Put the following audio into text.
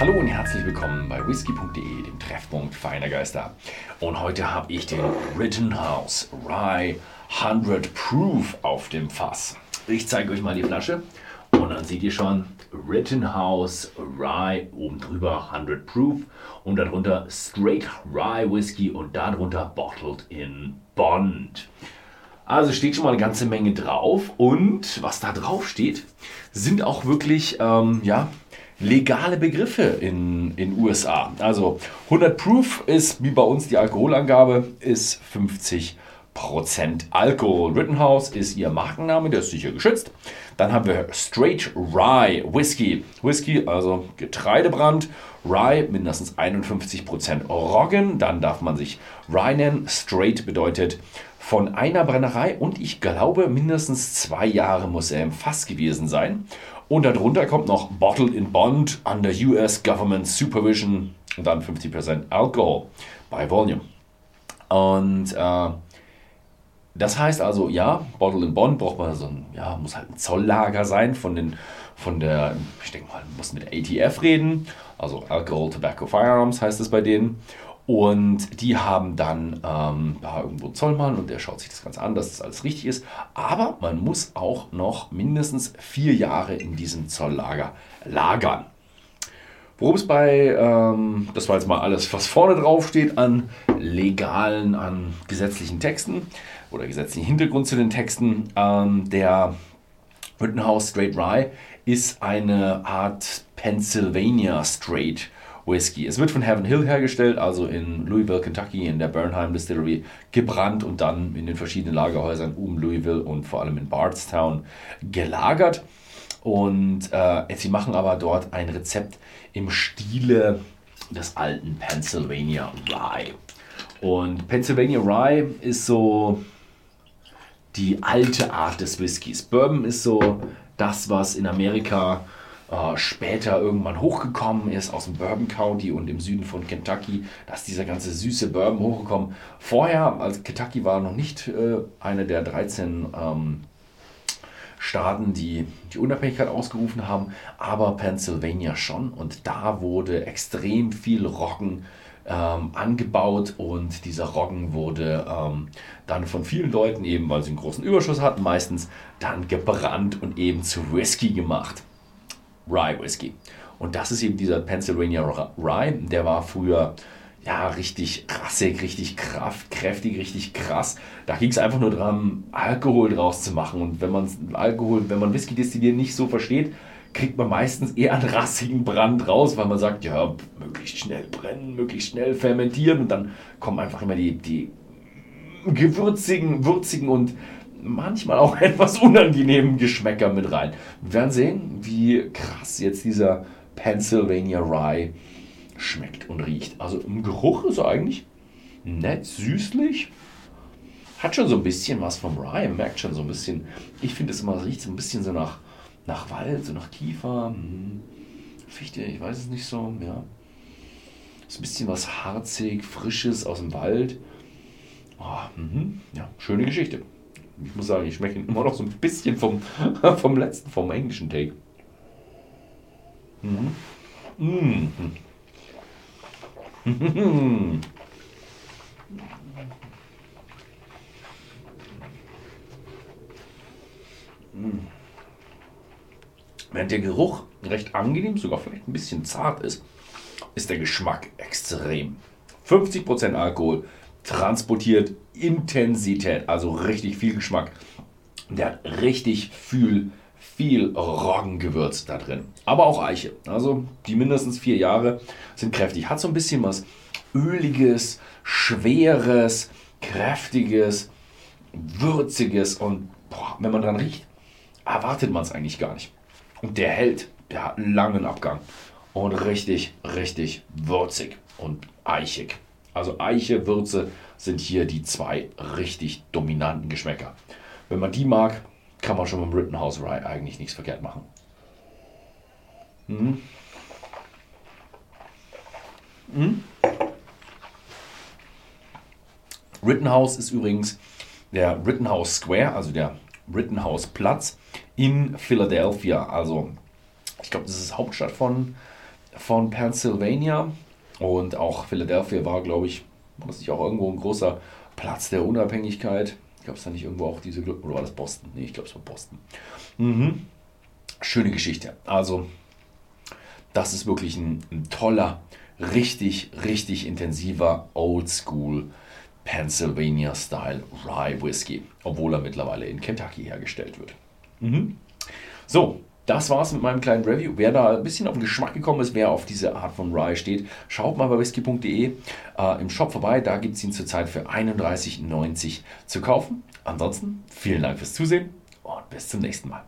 Hallo und herzlich willkommen bei whisky.de, dem Treffpunkt feiner Geister. Und heute habe ich den Rittenhouse Rye 100 Proof auf dem Fass. Ich zeige euch mal die Flasche und dann seht ihr schon Rittenhouse Rye oben drüber 100 Proof und darunter Straight Rye Whisky und darunter Bottled in Bond. Also steht schon mal eine ganze Menge drauf und was da drauf steht, sind auch wirklich ähm, ja, legale Begriffe in den USA. Also 100 Proof ist wie bei uns die Alkoholangabe ist 50% Alkohol. Rittenhouse ist ihr Markenname, der ist sicher geschützt. Dann haben wir Straight Rye Whisky. Whisky, also Getreidebrand. Rye mindestens 51% Roggen. Dann darf man sich Rye nennen. Straight bedeutet von einer Brennerei und ich glaube mindestens zwei Jahre muss er im Fass gewesen sein. Und darunter kommt noch Bottled in Bond under US Government Supervision und dann 50% Alcohol bei Volume. Und äh, das heißt also, ja, Bottled in Bond braucht man so ein, ja, muss halt ein Zolllager sein von den, von der, ich denke mal, muss mit ATF reden, also Alcohol, Tobacco, Firearms heißt es bei denen. Und die haben dann ähm, da irgendwo Zollmann und der schaut sich das Ganze an, dass das alles richtig ist. Aber man muss auch noch mindestens vier Jahre in diesem Zolllager lagern. Worum es bei, ähm, das war jetzt mal alles, was vorne drauf steht, an legalen, an gesetzlichen Texten oder gesetzlichen Hintergrund zu den Texten. Ähm, der Rittenhouse Straight Rye ist eine Art Pennsylvania Straight Whisky. Es wird von Heaven Hill hergestellt, also in Louisville, Kentucky, in der Bernheim Distillery gebrannt und dann in den verschiedenen Lagerhäusern um Louisville und vor allem in Bardstown gelagert. Und äh, sie machen aber dort ein Rezept im Stile des alten Pennsylvania Rye. Und Pennsylvania Rye ist so die alte Art des Whiskys. Bourbon ist so das, was in Amerika äh, später irgendwann hochgekommen ist aus dem Bourbon County und im Süden von Kentucky. Da ist dieser ganze süße Bourbon hochgekommen. Vorher, also Kentucky war noch nicht äh, eine der 13 ähm, Staaten, die die Unabhängigkeit ausgerufen haben, aber Pennsylvania schon. Und da wurde extrem viel Roggen ähm, angebaut und dieser Roggen wurde ähm, dann von vielen Leuten eben, weil sie einen großen Überschuss hatten, meistens dann gebrannt und eben zu Whisky gemacht. Rye Whisky. Und das ist eben dieser Pennsylvania Rye, der war früher ja, richtig rassig, richtig kraftkräftig, richtig krass. Da ging es einfach nur darum, Alkohol draus zu machen. Und wenn man Alkohol, wenn man Whisky destillieren nicht so versteht, kriegt man meistens eher einen rassigen Brand raus, weil man sagt, ja, möglichst schnell brennen, möglichst schnell fermentieren und dann kommen einfach immer die, die gewürzigen, würzigen und manchmal auch etwas unangenehmen Geschmäcker mit rein. Wir werden sehen, wie krass jetzt dieser Pennsylvania Rye schmeckt und riecht. Also im Geruch ist er eigentlich nett, süßlich. Hat schon so ein bisschen was vom Rye, merkt schon so ein bisschen. Ich finde es immer, riecht so ein bisschen so nach nach Wald, so nach Kiefer, hm, Fichte, ich weiß es nicht so, ja. So ein bisschen was harzig, frisches aus dem Wald. Oh, ja, schöne Geschichte. Ich muss sagen, ich schmecke immer noch so ein bisschen vom, vom letzten, vom englischen Take. Mhm. Mhm. Mhm. Während der Geruch recht angenehm, sogar vielleicht ein bisschen zart ist, ist der Geschmack extrem. 50% Alkohol transportiert Intensität, also richtig viel Geschmack. Der hat richtig viel, viel Roggengewürz da drin. Aber auch Eiche. Also die mindestens vier Jahre sind kräftig. Hat so ein bisschen was Öliges, Schweres, Kräftiges, Würziges und boah, wenn man dran riecht, erwartet man es eigentlich gar nicht. Und der hält, der hat einen langen Abgang. Und richtig, richtig würzig und eichig. Also Eiche, Würze sind hier die zwei richtig dominanten Geschmäcker. Wenn man die mag, kann man schon dem Rittenhouse Rye eigentlich nichts verkehrt machen. Mhm. Mhm. Rittenhouse ist übrigens der Rittenhouse Square, also der Rittenhouse Platz in Philadelphia. Also, ich glaube, das ist Hauptstadt von von Pennsylvania und auch Philadelphia war, glaube ich, war das nicht auch irgendwo ein großer Platz der Unabhängigkeit? Gab es da nicht irgendwo auch diese, oder war das Boston? Nee, ich glaube, es war Boston. Mhm. Schöne Geschichte. Also, das ist wirklich ein, ein toller, richtig, richtig intensiver Oldschool Pennsylvania-Style Rye Whisky, obwohl er mittlerweile in Kentucky hergestellt wird. Mhm. So, das war's mit meinem kleinen Review. Wer da ein bisschen auf den Geschmack gekommen ist, wer auf diese Art von Rye steht, schaut mal bei whisky.de äh, im Shop vorbei. Da gibt es ihn zurzeit für 31,90 zu kaufen. Ansonsten vielen Dank fürs Zusehen und bis zum nächsten Mal.